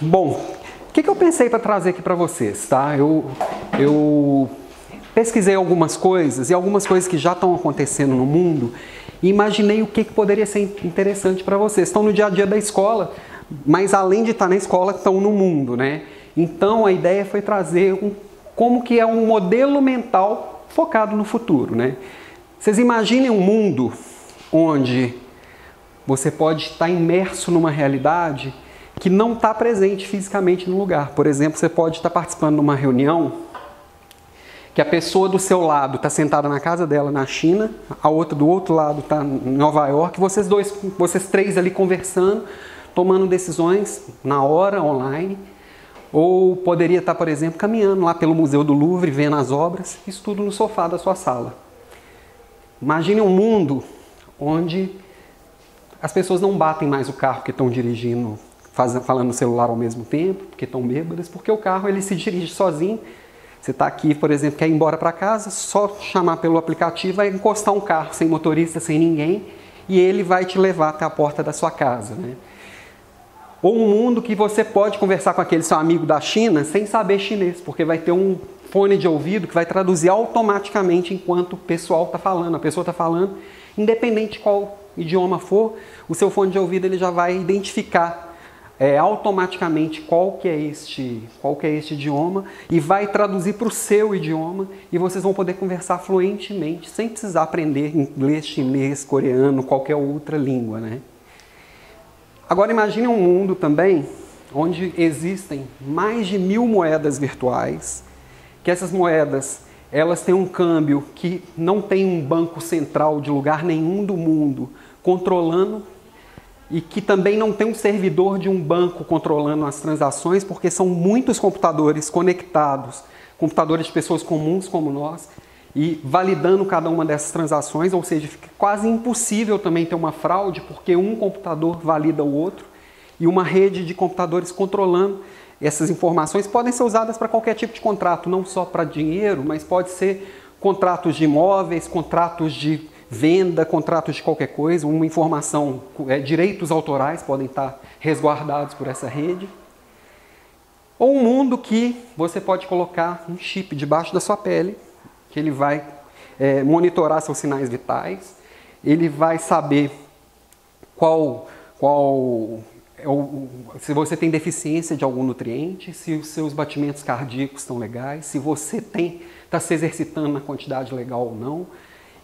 Bom, o que, que eu pensei para trazer aqui para vocês, tá? Eu, eu pesquisei algumas coisas e algumas coisas que já estão acontecendo no mundo e imaginei o que, que poderia ser interessante para vocês. Estão no dia a dia da escola, mas além de estar na escola, estão no mundo, né? Então a ideia foi trazer um, como que é um modelo mental focado no futuro, né? Vocês imaginem um mundo onde você pode estar imerso numa realidade que não está presente fisicamente no lugar. Por exemplo, você pode estar participando de uma reunião que a pessoa do seu lado está sentada na casa dela na China, a outra do outro lado está em Nova York, vocês dois, vocês três ali conversando, tomando decisões na hora, online. Ou poderia estar, por exemplo, caminhando lá pelo Museu do Louvre, vendo as obras, isso tudo no sofá da sua sala. Imagine um mundo onde as pessoas não batem mais o carro que estão dirigindo, faz, falando no celular ao mesmo tempo, porque estão bêbadas, porque o carro ele se dirige sozinho. Você está aqui, por exemplo, quer ir embora para casa, só chamar pelo aplicativo, vai encostar um carro sem motorista, sem ninguém, e ele vai te levar até a porta da sua casa. Né? Ou um mundo que você pode conversar com aquele seu amigo da China sem saber chinês, porque vai ter um fone de ouvido que vai traduzir automaticamente enquanto o pessoal está falando, a pessoa está falando, independente de qual idioma for, o seu fone de ouvido ele já vai identificar é, automaticamente qual que é este qual que é este idioma e vai traduzir para o seu idioma e vocês vão poder conversar fluentemente sem precisar aprender inglês, chinês, coreano, qualquer outra língua, né? Agora imagine um mundo também onde existem mais de mil moedas virtuais, que essas moedas elas têm um câmbio que não tem um banco central de lugar nenhum do mundo controlando e que também não tem um servidor de um banco controlando as transações, porque são muitos computadores conectados, computadores de pessoas comuns como nós, e validando cada uma dessas transações, ou seja, fica quase impossível também ter uma fraude, porque um computador valida o outro e uma rede de computadores controlando essas informações podem ser usadas para qualquer tipo de contrato, não só para dinheiro, mas pode ser contratos de imóveis, contratos de venda, contratos de qualquer coisa, uma informação, é, direitos autorais podem estar resguardados por essa rede. Ou um mundo que você pode colocar um chip debaixo da sua pele, que ele vai é, monitorar seus sinais vitais, ele vai saber qual, qual é se você tem deficiência de algum nutriente, se os seus batimentos cardíacos estão legais, se você está se exercitando na quantidade legal ou não,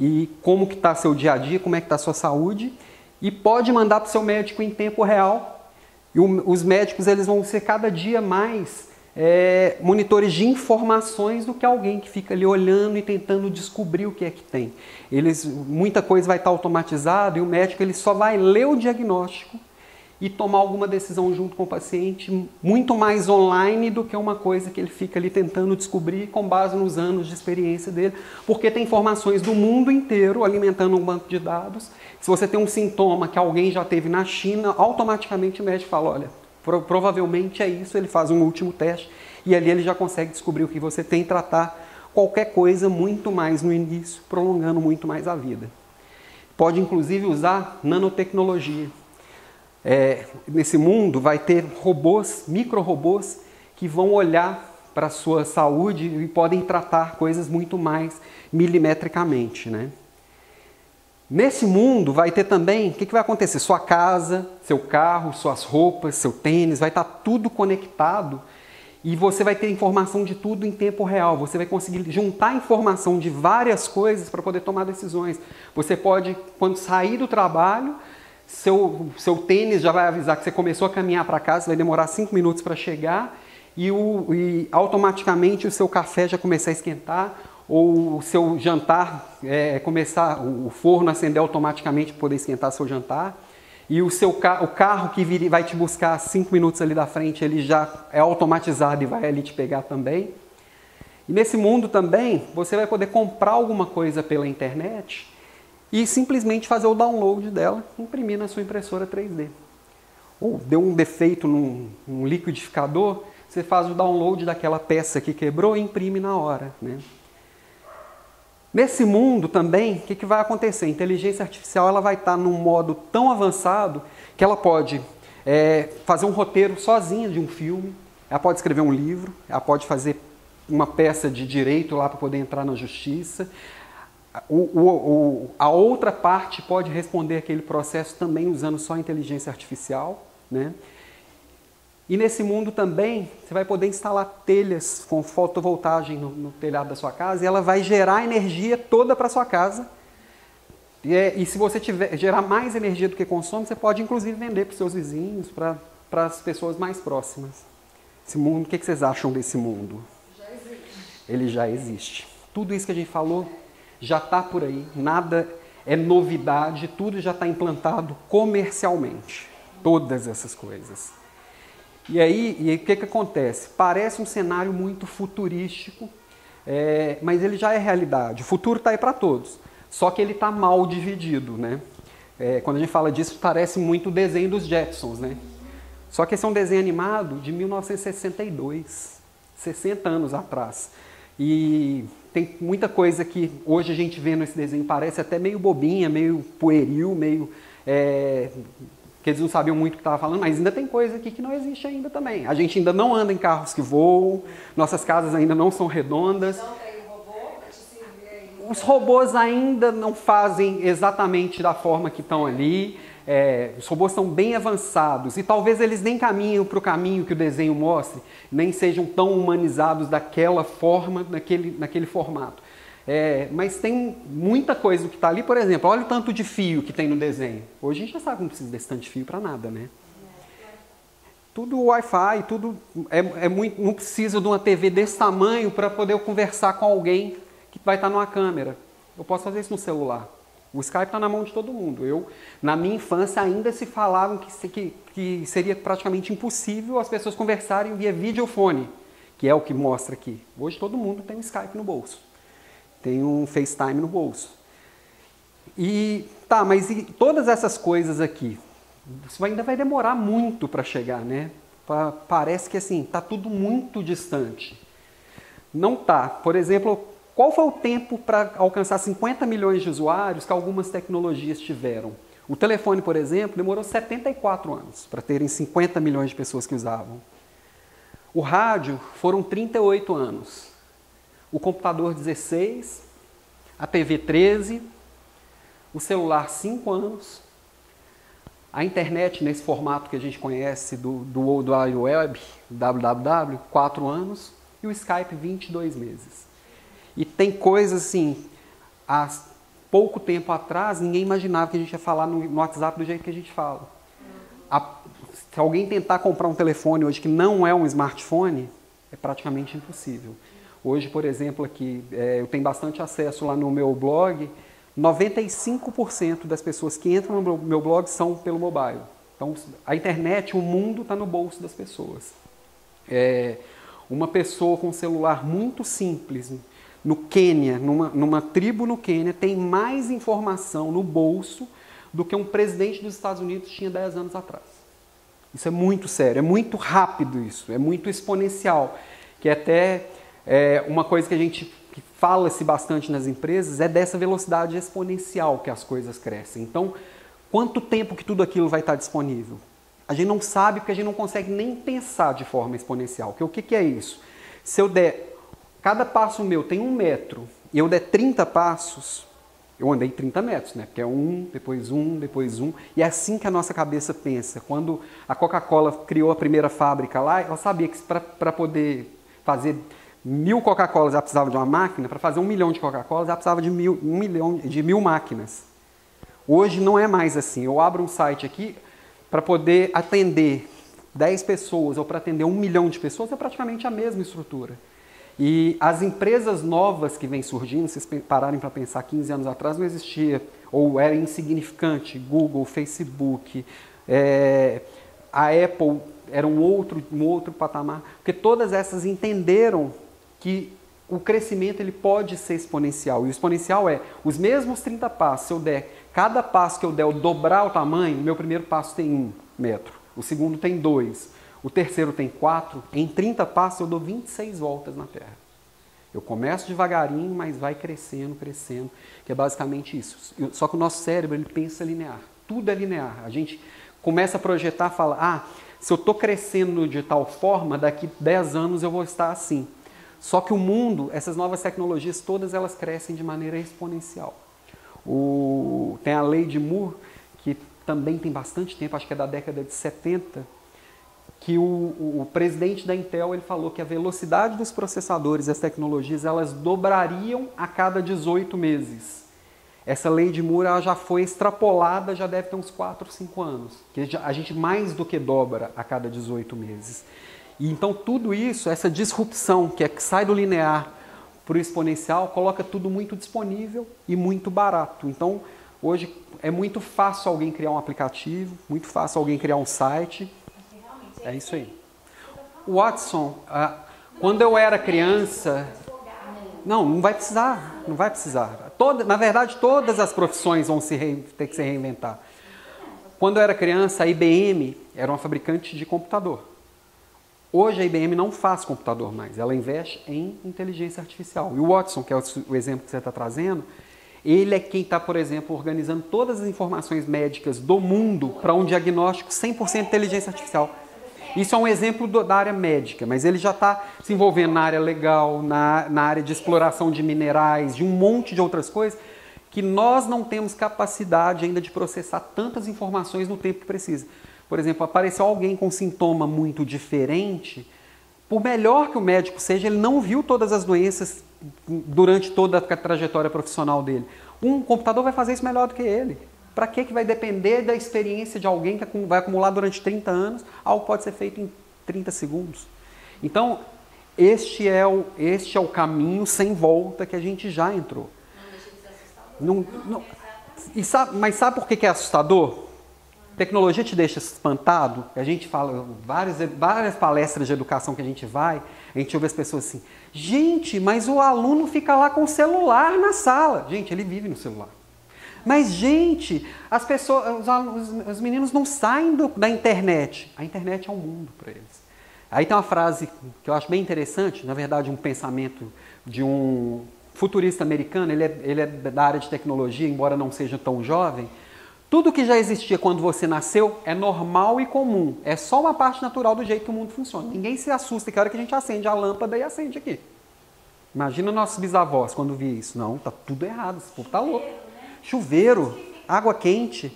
e como que está seu dia a dia, como é que está sua saúde, e pode mandar para o seu médico em tempo real. E o, os médicos eles vão ser cada dia mais é, monitores de informações do que alguém que fica ali olhando e tentando descobrir o que é que tem. Eles, muita coisa vai estar automatizada e o médico ele só vai ler o diagnóstico e tomar alguma decisão junto com o paciente muito mais online do que uma coisa que ele fica ali tentando descobrir com base nos anos de experiência dele, porque tem informações do mundo inteiro alimentando um banco de dados. Se você tem um sintoma que alguém já teve na China, automaticamente o médico fala, olha, pro provavelmente é isso, ele faz um último teste e ali ele já consegue descobrir o que você tem e tratar qualquer coisa muito mais no início, prolongando muito mais a vida. Pode inclusive usar nanotecnologia é, nesse mundo vai ter robôs, micro-robôs, que vão olhar para a sua saúde e podem tratar coisas muito mais milimetricamente. Né? Nesse mundo vai ter também, o que, que vai acontecer? Sua casa, seu carro, suas roupas, seu tênis, vai estar tá tudo conectado e você vai ter informação de tudo em tempo real. Você vai conseguir juntar informação de várias coisas para poder tomar decisões. Você pode, quando sair do trabalho, seu, seu tênis já vai avisar que você começou a caminhar para casa, vai demorar cinco minutos para chegar e, o, e automaticamente o seu café já começar a esquentar ou o seu jantar é, começar, o forno acender automaticamente para poder esquentar seu jantar e o seu o carro que vir, vai te buscar cinco minutos ali da frente, ele já é automatizado e vai ali te pegar também. E nesse mundo também, você vai poder comprar alguma coisa pela internet e simplesmente fazer o download dela, imprimir na sua impressora 3D. Ou deu um defeito num, num liquidificador, você faz o download daquela peça que quebrou e imprime na hora. Né? Nesse mundo também, o que, que, vai acontecer? A inteligência artificial ela vai estar num modo tão avançado que ela pode é, fazer um roteiro sozinha de um filme, ela pode escrever um livro, ela pode fazer uma peça de direito lá para poder entrar na justiça. O, o, a outra parte pode responder aquele processo também usando só inteligência artificial. Né? E nesse mundo também, você vai poder instalar telhas com fotovoltagem no, no telhado da sua casa e ela vai gerar energia toda para sua casa. E, é, e, se você tiver, gerar mais energia do que consome, você pode inclusive vender para os seus vizinhos, para as pessoas mais próximas. Esse mundo, o que, que vocês acham desse mundo? Já existe. Ele já existe. Tudo isso que a gente falou já está por aí, nada é novidade, tudo já está implantado comercialmente. Todas essas coisas. E aí, e o que, que acontece? Parece um cenário muito futurístico, é, mas ele já é realidade. O futuro está aí para todos, só que ele está mal dividido. Né? É, quando a gente fala disso, parece muito o desenho dos Jetsons. Né? Só que esse é um desenho animado de 1962, 60 anos atrás. E tem muita coisa que hoje a gente vê nesse desenho parece até meio bobinha, meio pueril, meio. É, que eles não sabiam muito o que estava falando, mas ainda tem coisa aqui que não existe ainda também. A gente ainda não anda em carros que voam, nossas casas ainda não são redondas. Não tem robô. Os robôs ainda não fazem exatamente da forma que estão ali. É, os robôs são bem avançados e talvez eles nem caminhem para o caminho que o desenho mostre, nem sejam tão humanizados daquela forma, naquele, naquele formato. É, mas tem muita coisa que está ali, por exemplo, olha o tanto de fio que tem no desenho. Hoje a gente já sabe que não precisa desse tanto de fio para nada, né? Tudo Wi-Fi, tudo é, é, muito, não precisa de uma TV desse tamanho para poder conversar com alguém que vai estar tá numa câmera. Eu posso fazer isso no celular. O Skype está na mão de todo mundo. Eu, na minha infância, ainda se falavam que, que, que seria praticamente impossível as pessoas conversarem via videofone, que é o que mostra aqui. Hoje todo mundo tem um Skype no bolso, tem um FaceTime no bolso. E tá, mas e todas essas coisas aqui, isso ainda vai demorar muito para chegar, né? Parece que assim, está tudo muito distante. Não tá. Por exemplo, qual foi o tempo para alcançar 50 milhões de usuários que algumas tecnologias tiveram? O telefone, por exemplo, demorou 74 anos para terem 50 milhões de pessoas que usavam. O rádio foram 38 anos. O computador, 16. A TV, 13. O celular, 5 anos. A internet, nesse formato que a gente conhece do, do World Wide Web, www, 4 anos. E o Skype, 22 meses. E tem coisas assim, há pouco tempo atrás, ninguém imaginava que a gente ia falar no, no WhatsApp do jeito que a gente fala. A, se alguém tentar comprar um telefone hoje que não é um smartphone, é praticamente impossível. Hoje, por exemplo, aqui, é, eu tenho bastante acesso lá no meu blog, 95% das pessoas que entram no meu blog são pelo mobile. Então, a internet, o mundo está no bolso das pessoas. É, uma pessoa com um celular muito simples, no Quênia, numa, numa tribo no Quênia, tem mais informação no bolso do que um presidente dos Estados Unidos tinha 10 anos atrás. Isso é muito sério, é muito rápido isso, é muito exponencial, que é até é, uma coisa que a gente fala-se bastante nas empresas é dessa velocidade exponencial que as coisas crescem. Então, quanto tempo que tudo aquilo vai estar disponível? A gente não sabe porque a gente não consegue nem pensar de forma exponencial. O que, que é isso? Se eu der cada passo meu tem um metro e eu der 30 passos, eu andei 30 metros, né? Porque é um, depois um, depois um. E é assim que a nossa cabeça pensa. Quando a Coca-Cola criou a primeira fábrica lá, ela sabia que para poder fazer mil Coca-Colas ela precisava de uma máquina, para fazer um milhão de Coca-Colas ela precisava de mil, um milhão, de mil máquinas. Hoje não é mais assim. Eu abro um site aqui para poder atender 10 pessoas ou para atender um milhão de pessoas, é praticamente a mesma estrutura. E as empresas novas que vêm surgindo, se vocês pararem para pensar, 15 anos atrás não existia, ou era insignificante, Google, Facebook, é, a Apple era um outro, um outro patamar, porque todas essas entenderam que o crescimento ele pode ser exponencial. E o exponencial é os mesmos 30 passos, se eu der, cada passo que eu der, eu dobrar o tamanho, meu primeiro passo tem um metro, o segundo tem dois, o terceiro tem quatro, em 30 passos eu dou 26 voltas na Terra. Eu começo devagarinho, mas vai crescendo, crescendo, que é basicamente isso. Só que o nosso cérebro ele pensa linear, tudo é linear. A gente, começa a projetar, fala: "Ah, se eu estou crescendo de tal forma, daqui 10 anos eu vou estar assim". Só que o mundo, essas novas tecnologias todas elas crescem de maneira exponencial. O, tem a lei de Moore, que também tem bastante tempo, acho que é da década de 70, que o, o, presidente da Intel ele falou que a velocidade dos processadores e as tecnologias elas dobrariam a cada 18 meses. Essa lei de Moore já foi extrapolada, já deve ter uns 4, 5 anos. Que a gente mais do que dobra a cada 18 meses. E então tudo isso, essa disrupção que, é, que sai do linear para o exponencial, coloca tudo muito disponível e muito barato. Então hoje é muito fácil alguém criar um aplicativo, muito fácil alguém criar um site é isso aí. Watson, ah, quando eu era criança. Não, não vai precisar, não vai precisar. Toda, na verdade, todas as profissões vão se re, ter que se reinventar. Quando eu era criança, a IBM era uma fabricante de computador. Hoje a IBM não faz computador mais, ela investe em inteligência artificial. E o Watson, que é o exemplo que você está trazendo, ele é quem está, por exemplo, organizando todas as informações médicas do mundo para um diagnóstico 100% inteligência artificial. Isso é um exemplo do, da área médica, mas ele já está se envolvendo na área legal, na, na área de exploração de minerais, de um monte de outras coisas, que nós não temos capacidade ainda de processar tantas informações no tempo que precisa. Por exemplo, apareceu alguém com sintoma muito diferente, por melhor que o médico seja, ele não viu todas as doenças durante toda a trajetória profissional dele. Um computador vai fazer isso melhor do que ele. Para que, que vai depender da experiência de alguém que vai acumular durante 30 anos algo pode ser feito em 30 segundos? Então, este é o, este é o caminho sem volta que a gente já entrou. Não não, e sabe, mas sabe por que, que é assustador? Tecnologia te deixa espantado. A gente fala, várias, várias palestras de educação que a gente vai, a gente ouve as pessoas assim: gente, mas o aluno fica lá com o celular na sala. Gente, ele vive no celular. Mas, gente, as pessoas, os, os meninos não saem do, da internet. A internet é um mundo para eles. Aí tem uma frase que eu acho bem interessante, na verdade, um pensamento de um futurista americano, ele é, ele é da área de tecnologia, embora não seja tão jovem. Tudo que já existia quando você nasceu é normal e comum. É só uma parte natural do jeito que o mundo funciona. Ninguém se assusta que a hora que a gente acende a lâmpada e acende aqui. Imagina nossos bisavós quando via isso. Não, tá tudo errado, esse povo tá louco chuveiro, água quente.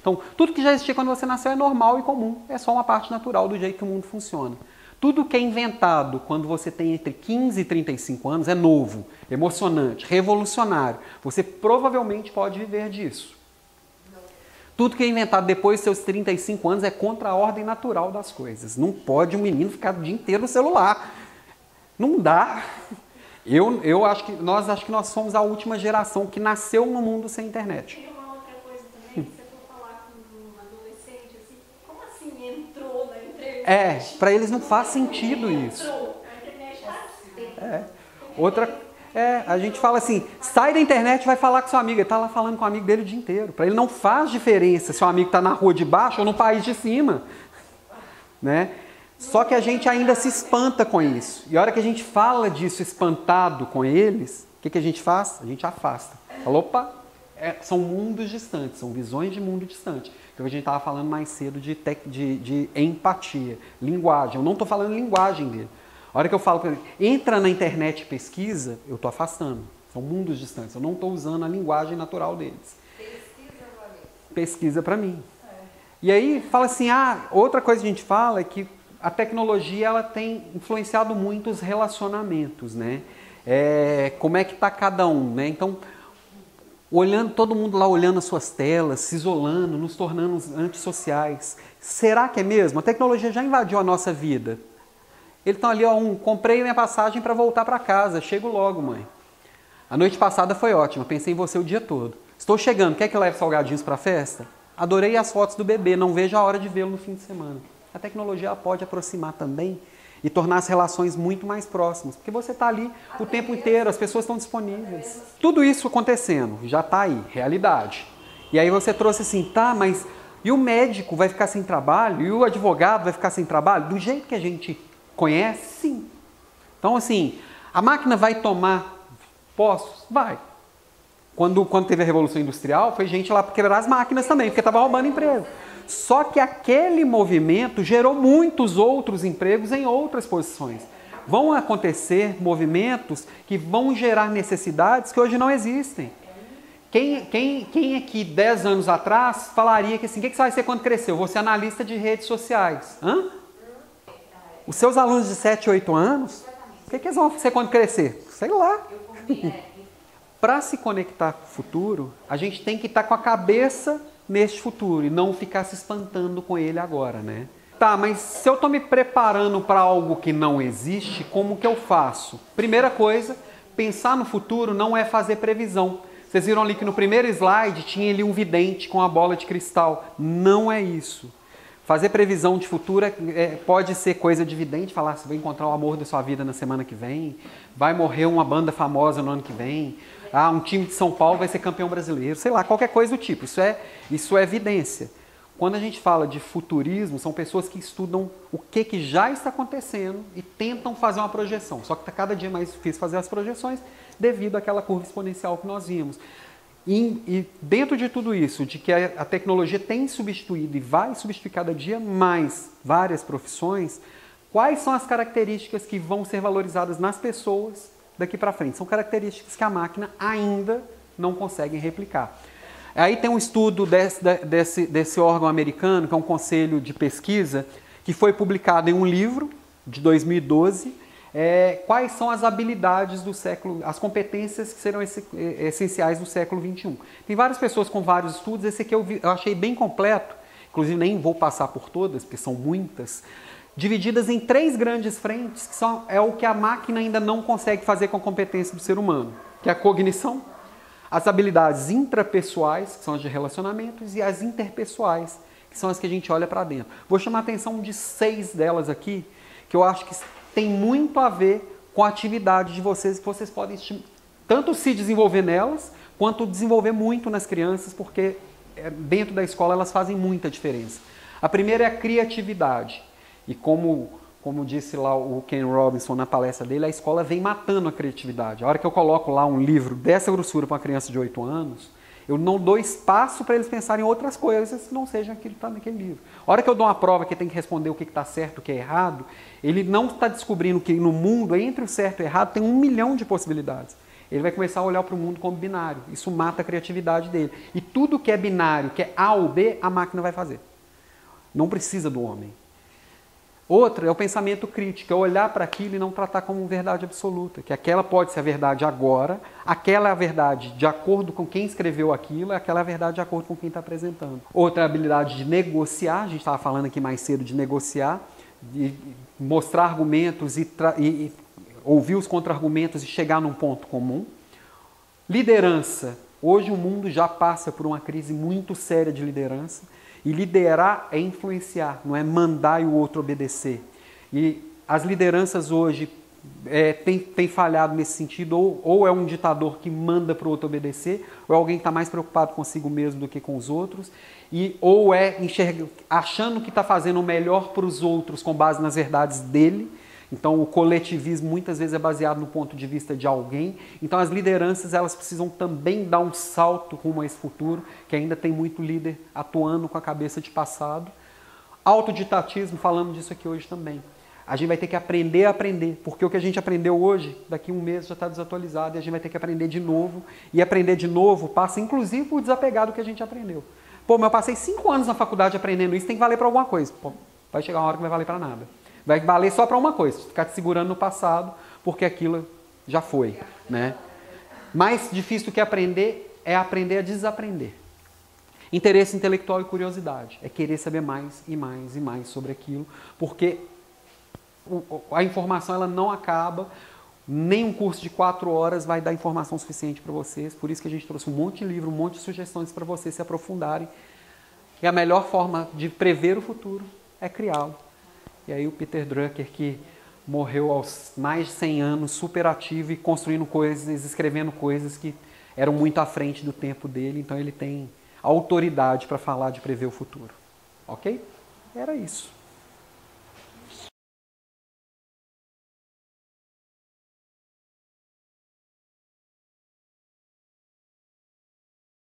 Então, tudo que já existia quando você nasceu é normal e comum, é só uma parte natural do jeito que o mundo funciona. Tudo que é inventado quando você tem entre 15 e 35 anos é novo, emocionante, revolucionário. Você provavelmente pode viver disso. Tudo que é inventado depois dos seus 35 anos é contra a ordem natural das coisas. Não pode um menino ficar o dia inteiro no celular. Não dá. Eu, eu acho que nós acho que nós somos a última geração que nasceu no mundo sem internet. Tem uma outra coisa também, você for falar com um adolescente, assim, como assim entrou na internet? É, para eles não faz sentido isso. Entrou, a internet tá assim. É. Outra é, a gente fala assim, sai da internet e vai falar com seu amigo. Ele está lá falando com o amigo dele o dia inteiro. Para ele não faz diferença se o amigo está na rua de baixo ou no país de cima. Né? Só que a gente ainda se espanta com isso. E a hora que a gente fala disso espantado com eles, o que, que a gente faz? A gente afasta. Fala, opa, é, são mundos distantes, são visões de mundo distante. Que a gente estava falando mais cedo de, tec, de, de, empatia, linguagem. Eu não estou falando linguagem dele. A hora que eu falo para ele, entra na internet e pesquisa, eu estou afastando. São mundos distantes. Eu não estou usando a linguagem natural deles. Pesquisa para mim. É. E aí fala assim, ah, outra coisa que a gente fala é que a tecnologia ela tem influenciado muito os relacionamentos, né? É, como é que está cada um, né? Então, olhando todo mundo lá olhando as suas telas, se isolando, nos tornando antissociais. Será que é mesmo? A tecnologia já invadiu a nossa vida. Eles estão ali, ó, um, comprei minha passagem para voltar para casa, chego logo, mãe. A noite passada foi ótima, pensei em você o dia todo. Estou chegando, quer que leve salgadinhos para a festa? Adorei as fotos do bebê, não vejo a hora de vê-lo no fim de semana. A tecnologia pode aproximar também e tornar as relações muito mais próximas, porque você está ali o tempo inteiro, as pessoas estão disponíveis. Tudo isso acontecendo, já está aí, realidade. E aí você trouxe assim, tá, mas e o médico vai ficar sem trabalho? E o advogado vai ficar sem trabalho? Do jeito que a gente conhece, sim. Então, assim, a máquina vai tomar postos? Vai. Quando, quando teve a Revolução Industrial, foi gente lá para quebrar as máquinas também, porque estava roubando emprego. Só que aquele movimento gerou muitos outros empregos em outras posições. Vão acontecer movimentos que vão gerar necessidades que hoje não existem. Quem, quem, quem aqui, 10 anos atrás, falaria que assim, o que, que você vai ser quando crescer? Eu vou ser analista de redes sociais. Hã? Os seus alunos de 7, 8 anos, o que, que eles vão ser quando crescer? Sei lá. Para se conectar com o futuro, a gente tem que estar tá com a cabeça neste futuro e não ficar se espantando com ele agora, né? Tá, mas se eu estou me preparando para algo que não existe, como que eu faço? Primeira coisa, pensar no futuro não é fazer previsão. Vocês viram ali que no primeiro slide tinha ali um vidente com a bola de cristal. Não é isso. Fazer previsão de futuro é, é, pode ser coisa de vidente, falar se vai encontrar o amor da sua vida na semana que vem, vai morrer uma banda famosa no ano que vem, ah, um time de São Paulo vai ser campeão brasileiro, sei lá, qualquer coisa do tipo. Isso é, isso é evidência. Quando a gente fala de futurismo, são pessoas que estudam o que, que já está acontecendo e tentam fazer uma projeção. Só que está cada dia mais difícil fazer as projeções devido àquela curva exponencial que nós vimos. E, e dentro de tudo isso, de que a, a tecnologia tem substituído e vai substituir cada dia mais várias profissões, quais são as características que vão ser valorizadas nas pessoas daqui para frente? São características que a máquina ainda não consegue replicar. Aí tem um estudo desse, desse, desse órgão americano, que é um conselho de pesquisa, que foi publicado em um livro de 2012, é, quais são as habilidades do século, as competências que serão esse, é, essenciais do século XXI. Tem várias pessoas com vários estudos, esse aqui eu, vi, eu achei bem completo, inclusive nem vou passar por todas, porque são muitas, divididas em três grandes frentes, que são, é o que a máquina ainda não consegue fazer com a competência do ser humano, que é a cognição, as habilidades intrapessoais, que são as de relacionamentos, e as interpessoais, que são as que a gente olha para dentro. Vou chamar a atenção de seis delas aqui, que eu acho que tem muito a ver com a atividade de vocês, que vocês podem tanto se desenvolver nelas, quanto desenvolver muito nas crianças, porque é, dentro da escola elas fazem muita diferença. A primeira é a criatividade. E como, como disse lá o Ken Robinson na palestra dele, a escola vem matando a criatividade. A hora que eu coloco lá um livro dessa grossura para uma criança de 8 anos, eu não dou espaço para eles pensarem em outras coisas que não sejam aquilo que está naquele livro. A hora que eu dou uma prova que tem que responder o que está certo, o que é errado, ele não está descobrindo que no mundo, entre o certo e o errado, tem um milhão de possibilidades. Ele vai começar a olhar para o mundo como binário. Isso mata a criatividade dele. E tudo que é binário, que é A ou B, a máquina vai fazer. Não precisa do homem. Outra é o pensamento crítico, é olhar para aquilo e não tratar como verdade absoluta, que aquela pode ser a verdade agora, aquela é a verdade de acordo com quem escreveu aquilo, aquela é a verdade de acordo com quem está apresentando. Outra é a habilidade de negociar, a gente estava falando aqui mais cedo de negociar, de mostrar argumentos e, e, e ouvir os contra-argumentos e chegar num ponto comum. Liderança. Hoje o mundo já passa por uma crise muito séria de liderança e liderar é influenciar, não é mandar e o outro obedecer. E as lideranças hoje é, têm, têm falhado nesse sentido, ou, ou é um ditador que manda para o outro obedecer, ou é alguém que está mais preocupado consigo mesmo do que com os outros, e ou é enxerga, achando que está fazendo o melhor para os outros com base nas verdades dele, então, o coletivismo muitas vezes é baseado no ponto de vista de alguém. Então, as lideranças elas precisam também dar um salto rumo a esse futuro, que ainda tem muito líder atuando com a cabeça de passado. Autodidatismo, falando disso aqui hoje também. A gente vai ter que aprender a aprender, porque o que a gente aprendeu hoje, daqui a um mês já está desatualizado e a gente vai ter que aprender de novo. E aprender de novo passa, inclusive, por desapegar do que a gente aprendeu. Pô, mas eu passei cinco anos na faculdade aprendendo isso, tem que valer para alguma coisa. Pô, vai chegar uma hora que vai valer para nada. Vai valer só para uma coisa, ficar te segurando no passado, porque aquilo já foi, né? Mais difícil do que aprender é aprender a desaprender. Interesse intelectual e curiosidade é querer saber mais e mais e mais sobre aquilo, porque a informação ela não acaba, nem um curso de quatro horas vai dar informação suficiente para vocês. Por isso que a gente trouxe um monte de livro, um monte de sugestões para vocês se aprofundarem. E a melhor forma de prever o futuro é criá-lo. E aí o Peter Drucker, que morreu aos mais de 100 anos, super ativo e construindo coisas, escrevendo coisas que eram muito à frente do tempo dele, então ele tem autoridade para falar de prever o futuro. Ok? Era isso.